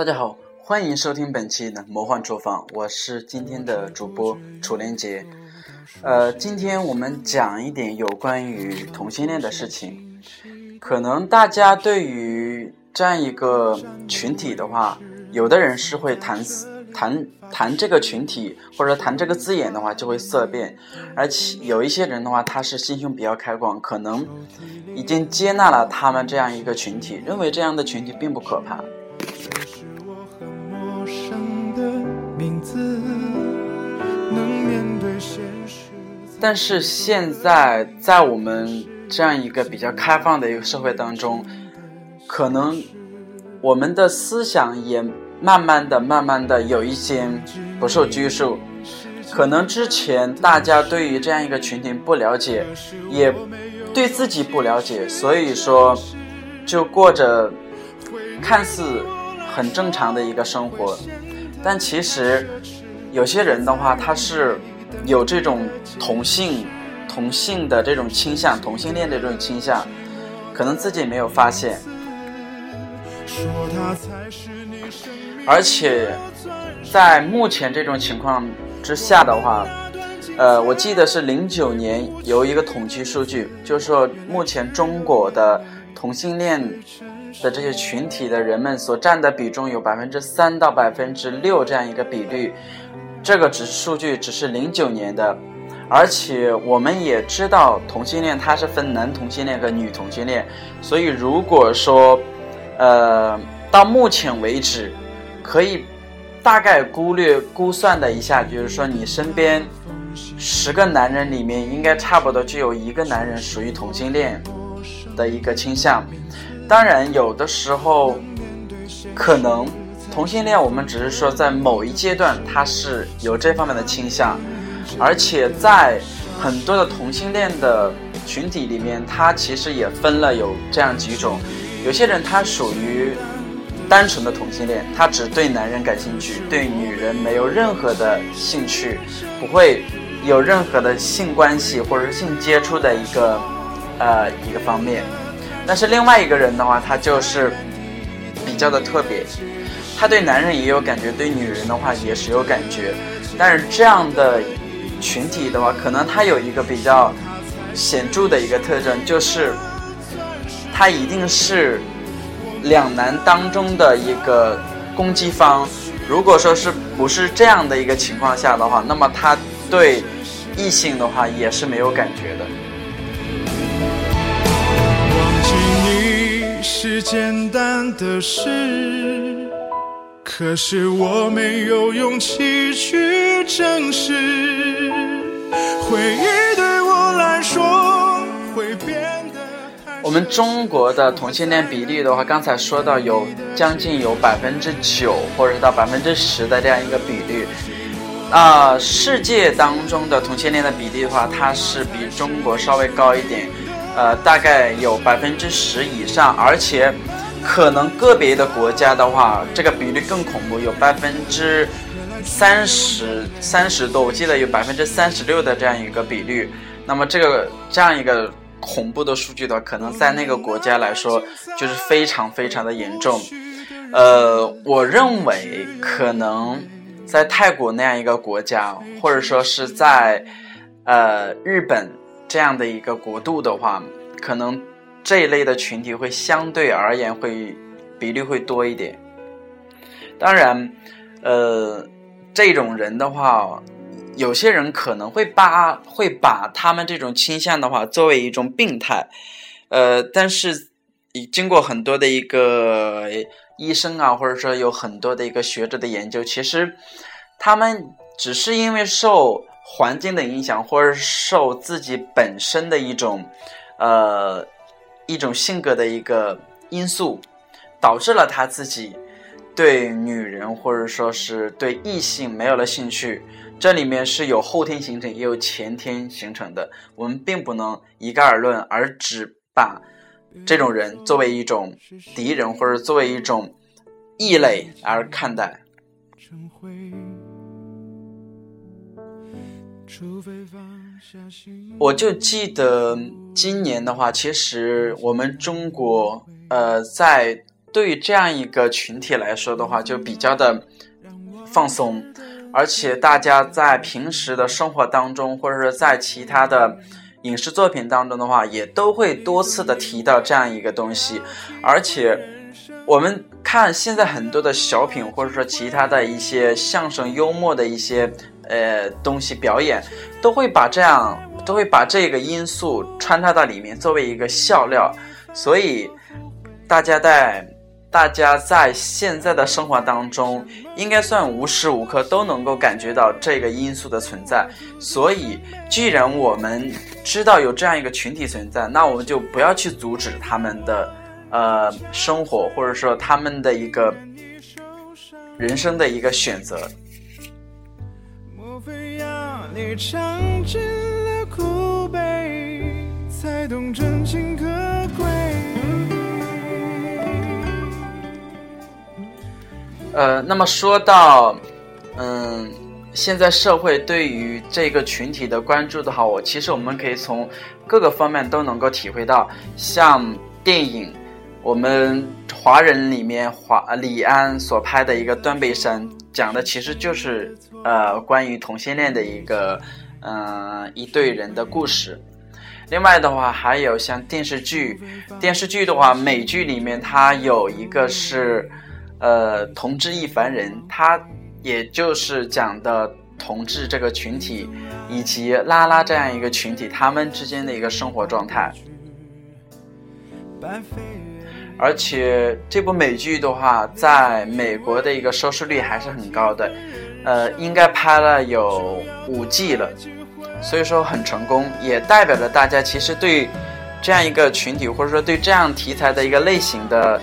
大家好，欢迎收听本期的魔幻厨房，我是今天的主播楚连杰。呃，今天我们讲一点有关于同性恋的事情。可能大家对于这样一个群体的话，有的人是会谈谈谈这个群体，或者谈这个字眼的话就会色变，而且有一些人的话，他是心胸比较开广，可能已经接纳了他们这样一个群体，认为这样的群体并不可怕。但是现在在我们这样一个比较开放的一个社会当中，可能我们的思想也慢慢的、慢慢的有一些不受拘束。可能之前大家对于这样一个群体不了解，也对自己不了解，所以说就过着看似很正常的一个生活。但其实有些人的话，他是。有这种同性、同性的这种倾向，同性恋的这种倾向，可能自己没有发现。而且，在目前这种情况之下的话，呃，我记得是零九年有一个统计数据，就是说目前中国的同性恋的这些群体的人们所占的比重有百分之三到百分之六这样一个比率。这个只是数据，只是零九年的，而且我们也知道同性恋它是分男同性恋和女同性恋，所以如果说，呃，到目前为止，可以大概估略估算的一下，就是说你身边十个男人里面，应该差不多就有一个男人属于同性恋的一个倾向，当然有的时候可能。同性恋，我们只是说在某一阶段他是有这方面的倾向，而且在很多的同性恋的群体里面，他其实也分了有这样几种。有些人他属于单纯的同性恋，他只对男人感兴趣，对女人没有任何的兴趣，不会有任何的性关系或者是性接触的一个呃一个方面。但是另外一个人的话，他就是较的特别。他对男人也有感觉，对女人的话也是有感觉，但是这样的群体的话，可能他有一个比较显著的一个特征，就是他一定是两男当中的一个攻击方。如果说是不是这样的一个情况下的话，那么他对异性的话也是没有感觉的。是简单的事。可是我没有勇气去正视，回忆对我来说会变得我们中国的同性恋比例的话，刚才说到有将近有百分之九或者到百分之十的这样一个比率，啊，世界当中的同性恋的比例的话，它是比中国稍微高一点，呃，大概有百分之十以上，而且。可能个别的国家的话，这个比率更恐怖，有百分之三十三十多，我记得有百分之三十六的这样一个比率。那么这个这样一个恐怖的数据的话，可能在那个国家来说就是非常非常的严重。呃，我认为可能在泰国那样一个国家，或者说是在呃日本这样的一个国度的话，可能。这一类的群体会相对而言会比例会多一点。当然，呃，这种人的话，有些人可能会把会把他们这种倾向的话作为一种病态。呃，但是经过很多的一个医生啊，或者说有很多的一个学者的研究，其实他们只是因为受环境的影响，或者受自己本身的一种呃。一种性格的一个因素，导致了他自己对女人或者说是对异性没有了兴趣。这里面是有后天形成，也有前天形成的。我们并不能一概而论，而只把这种人作为一种敌人或者作为一种异类而看待。我就记得今年的话，其实我们中国呃，在对于这样一个群体来说的话，就比较的放松，而且大家在平时的生活当中，或者说在其他的影视作品当中的话，也都会多次的提到这样一个东西，而且我们看现在很多的小品，或者说其他的一些相声、幽默的一些呃东西表演，都会把这样都会把这个因素穿插到里面，作为一个笑料，所以大家在。大家在现在的生活当中，应该算无时无刻都能够感觉到这个因素的存在。所以，既然我们知道有这样一个群体存在，那我们就不要去阻止他们的呃生活，或者说他们的一个人生的一个选择。你尝尽了苦悲，才懂真情可贵？呃，那么说到，嗯，现在社会对于这个群体的关注的话，我其实我们可以从各个方面都能够体会到。像电影，我们华人里面华李安所拍的一个《断背山》，讲的其实就是呃关于同性恋的一个嗯一对人的故事。另外的话，还有像电视剧，电视剧的话，美剧里面它有一个是。呃，同志亦凡人，他也就是讲的同志这个群体，以及拉拉这样一个群体，他们之间的一个生活状态。而且这部美剧的话，在美国的一个收视率还是很高的，呃，应该拍了有五季了，所以说很成功，也代表着大家其实对这样一个群体，或者说对这样题材的一个类型的。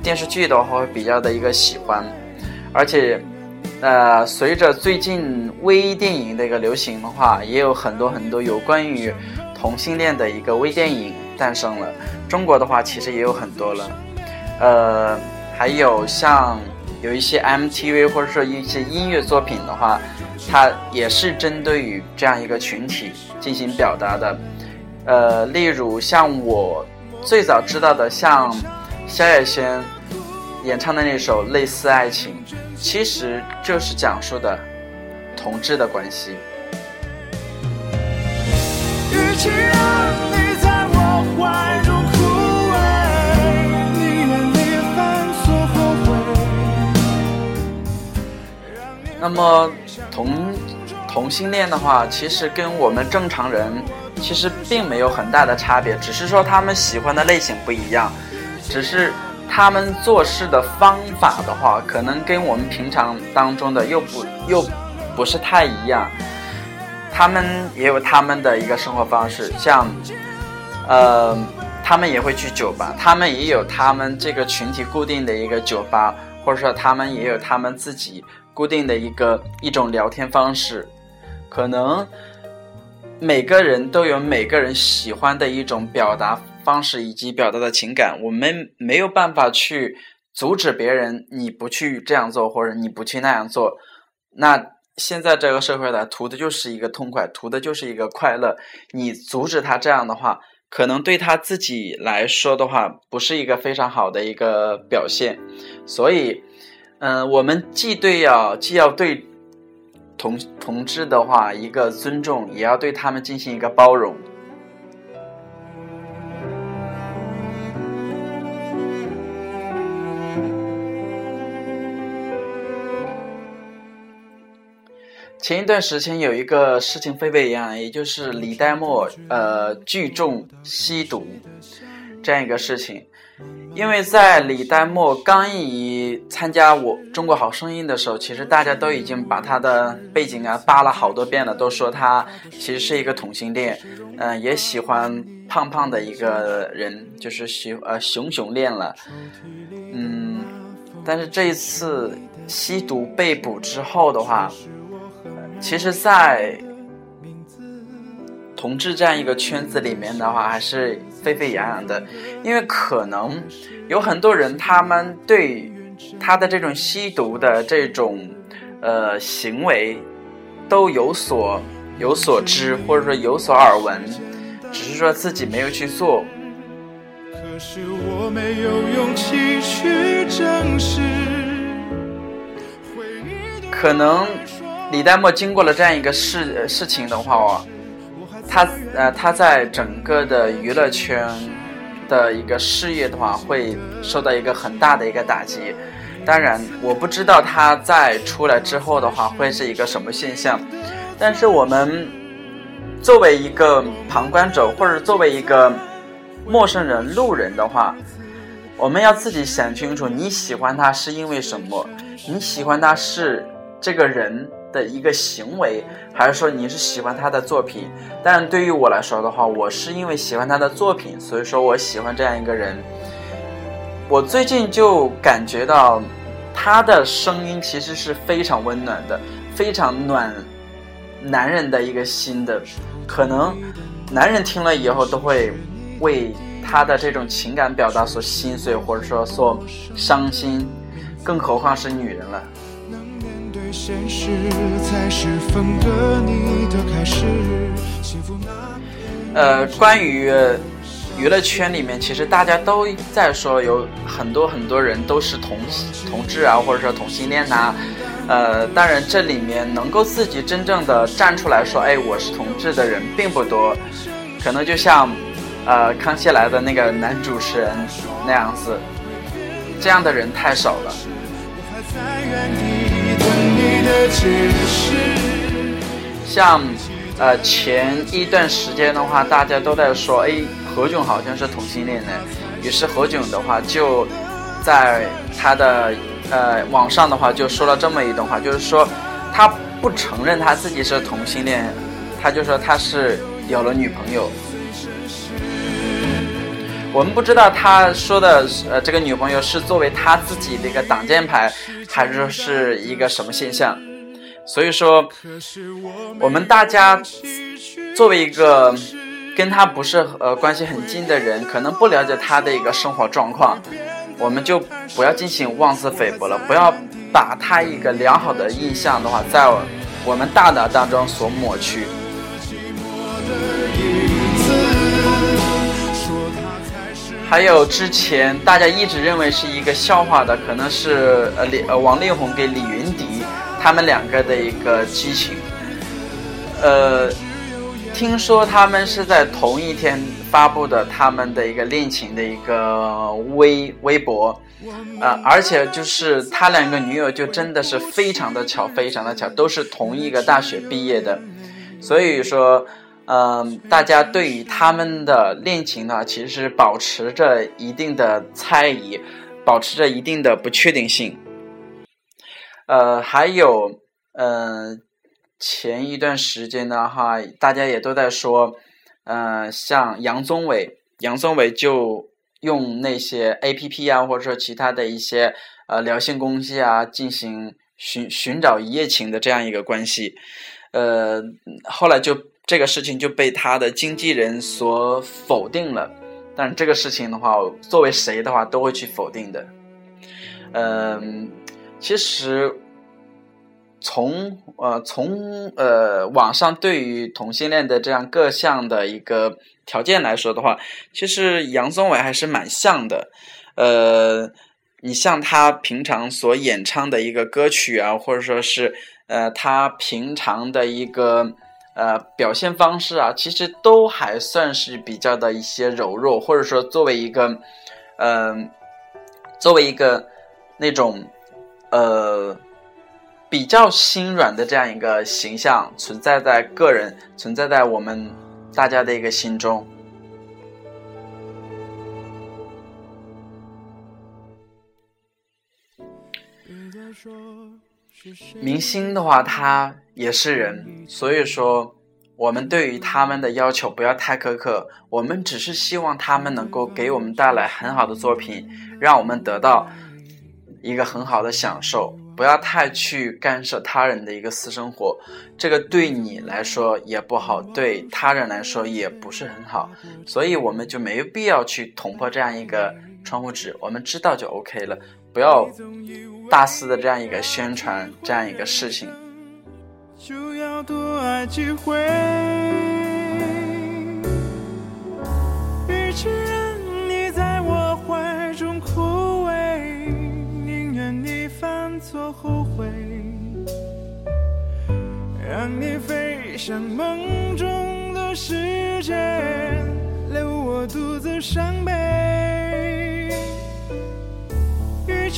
电视剧的话会比较的一个喜欢，而且，呃，随着最近微电影的一个流行的话，也有很多很多有关于同性恋的一个微电影诞生了。中国的话其实也有很多了，呃，还有像有一些 MTV 或者说一些音乐作品的话，它也是针对于这样一个群体进行表达的。呃，例如像我最早知道的像。萧亚轩演唱的那首《类似爱情》，其实就是讲述的同志的关系。那么同同性恋的话，其实跟我们正常人其实并没有很大的差别，只是说他们喜欢的类型不一样。只是他们做事的方法的话，可能跟我们平常当中的又不又不是太一样。他们也有他们的一个生活方式，像呃，他们也会去酒吧，他们也有他们这个群体固定的一个酒吧，或者说他们也有他们自己固定的一个一种聊天方式。可能每个人都有每个人喜欢的一种表达。方式以及表达的情感，我们没有办法去阻止别人，你不去这样做，或者你不去那样做。那现在这个社会呢，图的就是一个痛快，图的就是一个快乐。你阻止他这样的话，可能对他自己来说的话，不是一个非常好的一个表现。所以，嗯，我们既对要既要对同同志的话一个尊重，也要对他们进行一个包容。前一段时间有一个事情沸沸扬扬，也就是李代沫呃聚众吸毒这样一个事情。因为在李代沫刚一参加我中国好声音的时候，其实大家都已经把他的背景啊扒了好多遍了，都说他其实是一个同性恋，嗯，也喜欢胖胖的一个人，就是喜呃熊熊恋了，嗯，但是这一次吸毒被捕之后的话。其实，在同志这样一个圈子里面的话，还是沸沸扬扬的，因为可能有很多人，他们对他的这种吸毒的这种呃行为都有所有所知，或者说有所耳闻，只是说自己没有去做。可是我没有勇气去证实。可能李代沫经过了这样一个事事情的话哦，他呃他在整个的娱乐圈的一个事业的话，会受到一个很大的一个打击。当然，我不知道他在出来之后的话会是一个什么现象，但是我们作为一个旁观者，或者作为一个陌生人、路人的话，我们要自己想清楚，你喜欢他是因为什么？你喜欢他是这个人的一个行为，还是说你是喜欢他的作品？但对于我来说的话，我是因为喜欢他的作品，所以说我喜欢这样一个人。我最近就感觉到。他的声音其实是非常温暖的，非常暖男人的一个心的，可能男人听了以后都会为他的这种情感表达所心碎，或者说所伤心，更何况是女人了。呃，关于。娱乐圈里面，其实大家都在说，有很多很多人都是同同志啊，或者说同性恋呐。呃，当然这里面能够自己真正的站出来说，哎，我是同志的人并不多。可能就像，呃，康熙来的那个男主持人那样子，这样的人太少了。像，呃，前一段时间的话，大家都在说，哎。何炅好像是同性恋呢，于是何炅的话就在他的呃网上的话就说了这么一段话，就是说他不承认他自己是同性恋，他就说他是有了女朋友。我们不知道他说的呃这个女朋友是作为他自己的一个挡箭牌，还是说是一个什么现象？所以说我们大家作为一个。跟他不是呃关系很近的人，可能不了解他的一个生活状况，我们就不要进行妄自菲薄了，不要把他一个良好的印象的话，在我们大脑当中所抹去。还有之前大家一直认为是一个笑话的，可能是呃李呃王力宏给李云迪他们两个的一个激情，呃。听说他们是在同一天发布的他们的一个恋情的一个微微博，呃，而且就是他两个女友就真的是非常的巧，非常的巧，都是同一个大学毕业的，所以说，嗯，大家对于他们的恋情呢，其实是保持着一定的猜疑，保持着一定的不确定性，呃，还有，嗯。前一段时间呢，哈，大家也都在说，嗯，像杨宗纬，杨宗纬就用那些 A P P 啊，或者说其他的一些呃聊性工具啊，进行寻寻找一夜情的这样一个关系，呃，后来就这个事情就被他的经纪人所否定了。但这个事情的话，作为谁的话都会去否定的。嗯，其实。从呃从呃网上对于同性恋的这样各项的一个条件来说的话，其实杨宗纬还是蛮像的。呃，你像他平常所演唱的一个歌曲啊，或者说是呃他平常的一个呃表现方式啊，其实都还算是比较的一些柔弱，或者说作为一个嗯作为一个那种呃。比较心软的这样一个形象存在在个人，存在在我们大家的一个心中。明星的话，他也是人，所以说我们对于他们的要求不要太苛刻，我们只是希望他们能够给我们带来很好的作品，让我们得到一个很好的享受。不要太去干涉他人的一个私生活，这个对你来说也不好，对他人来说也不是很好，所以我们就没有必要去捅破这样一个窗户纸，我们知道就 OK 了，不要大肆的这样一个宣传这样一个事情。就要多爱几回与其让你在我怀中枯萎宁愿你犯错后悔让你飞向梦中的世界留我独自伤悲。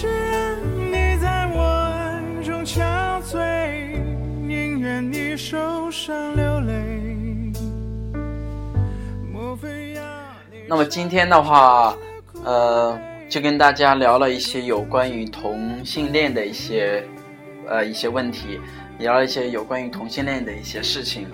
与其让你在我中憔悴，宁愿你受伤流泪。莫非要那么今天的话，呃，就跟大家聊了一些有关于同性恋的一些呃一些问题，聊了一些有关于同性恋的一些事情。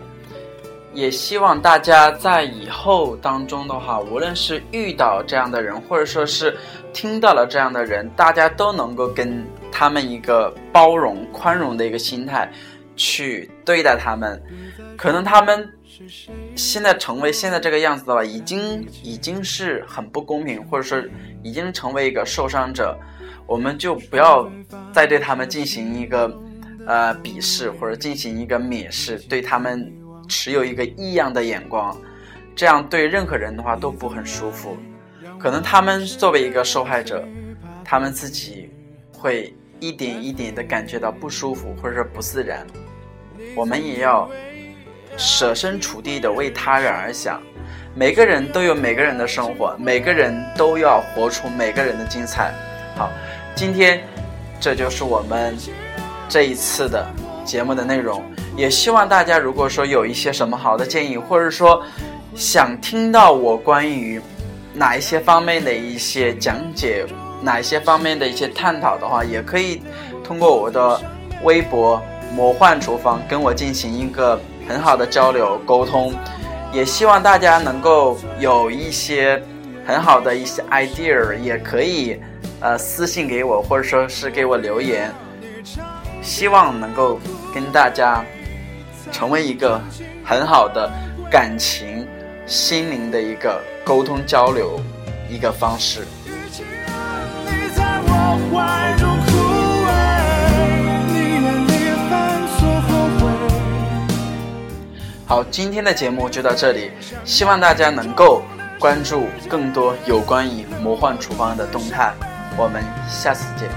也希望大家在以后当中的话，无论是遇到这样的人，或者说是听到了这样的人，大家都能够跟他们一个包容、宽容的一个心态去对待他们。可能他们现在成为现在这个样子的话，已经已经是很不公平，或者说已经成为一个受伤者，我们就不要再对他们进行一个呃鄙视或者进行一个蔑视，对他们持有一个异样的眼光，这样对任何人的话都不很舒服。可能他们作为一个受害者，他们自己会一点一点的感觉到不舒服或者说不自然，我们也要。设身处地的为他人而想，每个人都有每个人的生活，每个人都要活出每个人的精彩。好，今天这就是我们这一次的节目的内容。也希望大家如果说有一些什么好的建议，或者说想听到我关于哪一些方面的一些讲解，哪一些方面的一些探讨的话，也可以通过我的微博“魔幻厨房”跟我进行一个。很好的交流沟通，也希望大家能够有一些很好的一些 idea，也可以呃私信给我，或者说是给我留言，希望能够跟大家成为一个很好的感情、心灵的一个沟通交流一个方式。好，今天的节目就到这里，希望大家能够关注更多有关于魔幻厨房的动态，我们下次见。